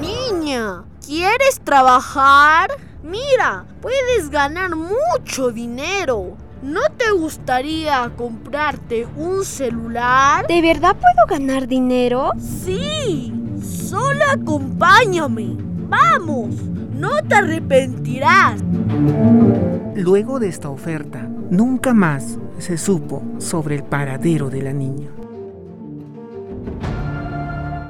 Niña, ¿quieres trabajar? Mira, puedes ganar mucho dinero. ¿No te gustaría comprarte un celular? ¿De verdad puedo ganar dinero? Sí, solo acompáñame. Vamos, no te arrepentirás. Luego de esta oferta, nunca más se supo sobre el paradero de la niña.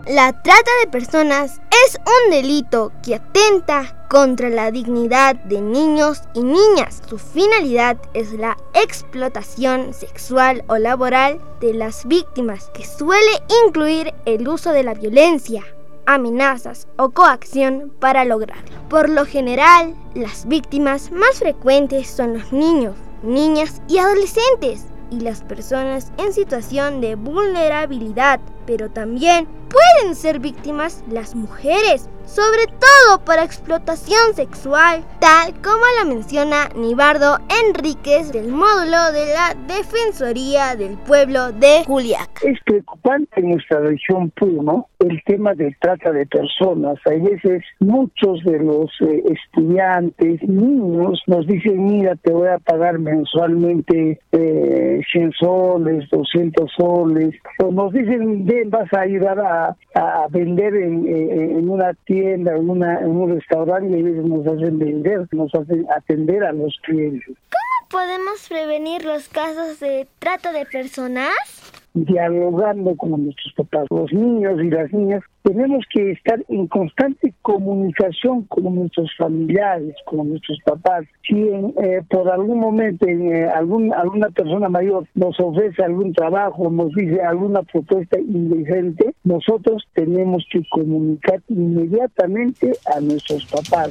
La trata de personas es un delito que atenta contra la dignidad de niños y niñas. Su finalidad es la explotación sexual o laboral de las víctimas, que suele incluir el uso de la violencia, amenazas o coacción para lograrlo. Por lo general, las víctimas más frecuentes son los niños, niñas y adolescentes y las personas en situación de vulnerabilidad, pero también pueden ser víctimas las mujeres, sobre todo para explotación sexual, tal como lo menciona Nibardo Enríquez del módulo de la Defensoría del Pueblo de Juliaca. Es preocupante en nuestra región Puno el tema de trata de personas. Hay veces muchos de los eh, estudiantes, niños, nos dicen, mira, te voy a pagar mensualmente eh, 100 soles, 200 soles, o nos dicen, ven, vas a ayudar a, a vender en, en, una tienda, en, una, en un restaurante, y ellos nos hacen vender, nos hacen atender a los clientes. ¿Cómo podemos prevenir los casos de trata de personas? Dialogando con nuestros papás, los niños y las niñas, tenemos que estar en constante comunicación con nuestros familiares, con nuestros papás. Si eh, por algún momento eh, algún, alguna persona mayor nos ofrece algún trabajo, nos dice alguna propuesta indecente, nosotros tenemos que comunicar inmediatamente a nuestros papás.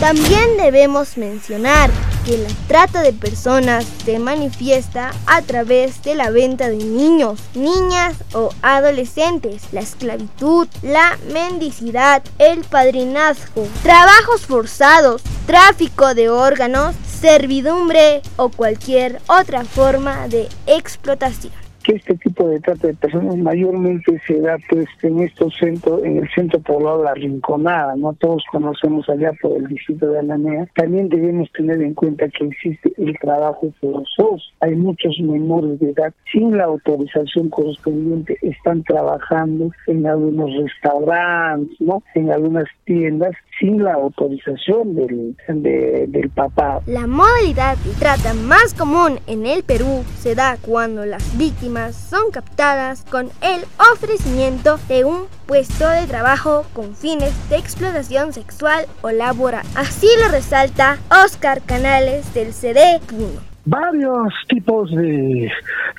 También debemos mencionar que la trata de personas se manifiesta a través de la venta de niños, niñas o adolescentes, la esclavitud, la mendicidad, el padrinazgo, trabajos forzados, tráfico de órganos, servidumbre o cualquier otra forma de explotación que este tipo de trata de personas mayormente se da pues en estos centros, en el centro poblado La Rinconada, no todos conocemos allá por el distrito de Alamea. También debemos tener en cuenta que existe el trabajo forzoso. Hay muchos menores de edad sin la autorización correspondiente están trabajando en algunos restaurantes, ¿no? En algunas tiendas sin la autorización del, del papá. La modalidad de trata más común en el Perú se da cuando las víctimas son captadas con el ofrecimiento de un puesto de trabajo con fines de explotación sexual o laboral. Así lo resalta Oscar Canales del CD Puno varios tipos de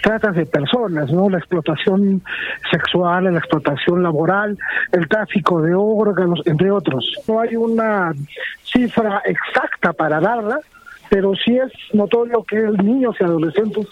tratas de personas, ¿no? La explotación sexual, la explotación laboral, el tráfico de órganos, entre otros. No hay una cifra exacta para darla, pero sí es notorio que niños y adolescentes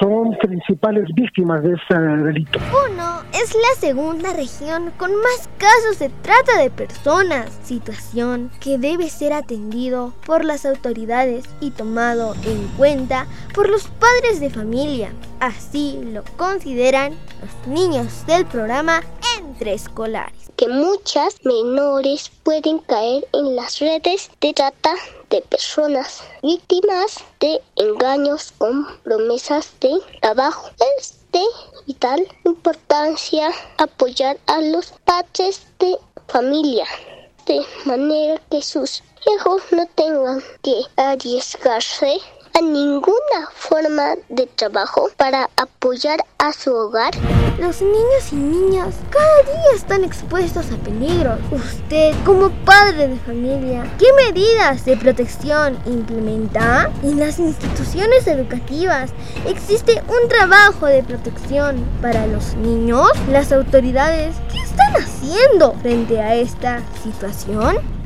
son principales víctimas de este delito. Puno es la segunda región con más casos de trata de personas, situación que debe ser atendido por las autoridades y tomado en cuenta por los padres de familia. Así lo consideran los niños del programa entre escolares. Que muchas menores pueden caer en las redes de trata de personas víctimas de engaños con promesas de trabajo. Es de vital importancia apoyar a los padres de familia de manera que sus hijos no tengan que arriesgarse a ninguna forma de trabajo para apoyar a su hogar. Los niños y niñas cada día están expuestos a peligros. Usted, como padre de familia, ¿qué medidas de protección implementa? En las instituciones educativas existe un trabajo de protección para los niños. Las autoridades, ¿qué están haciendo frente a esta situación?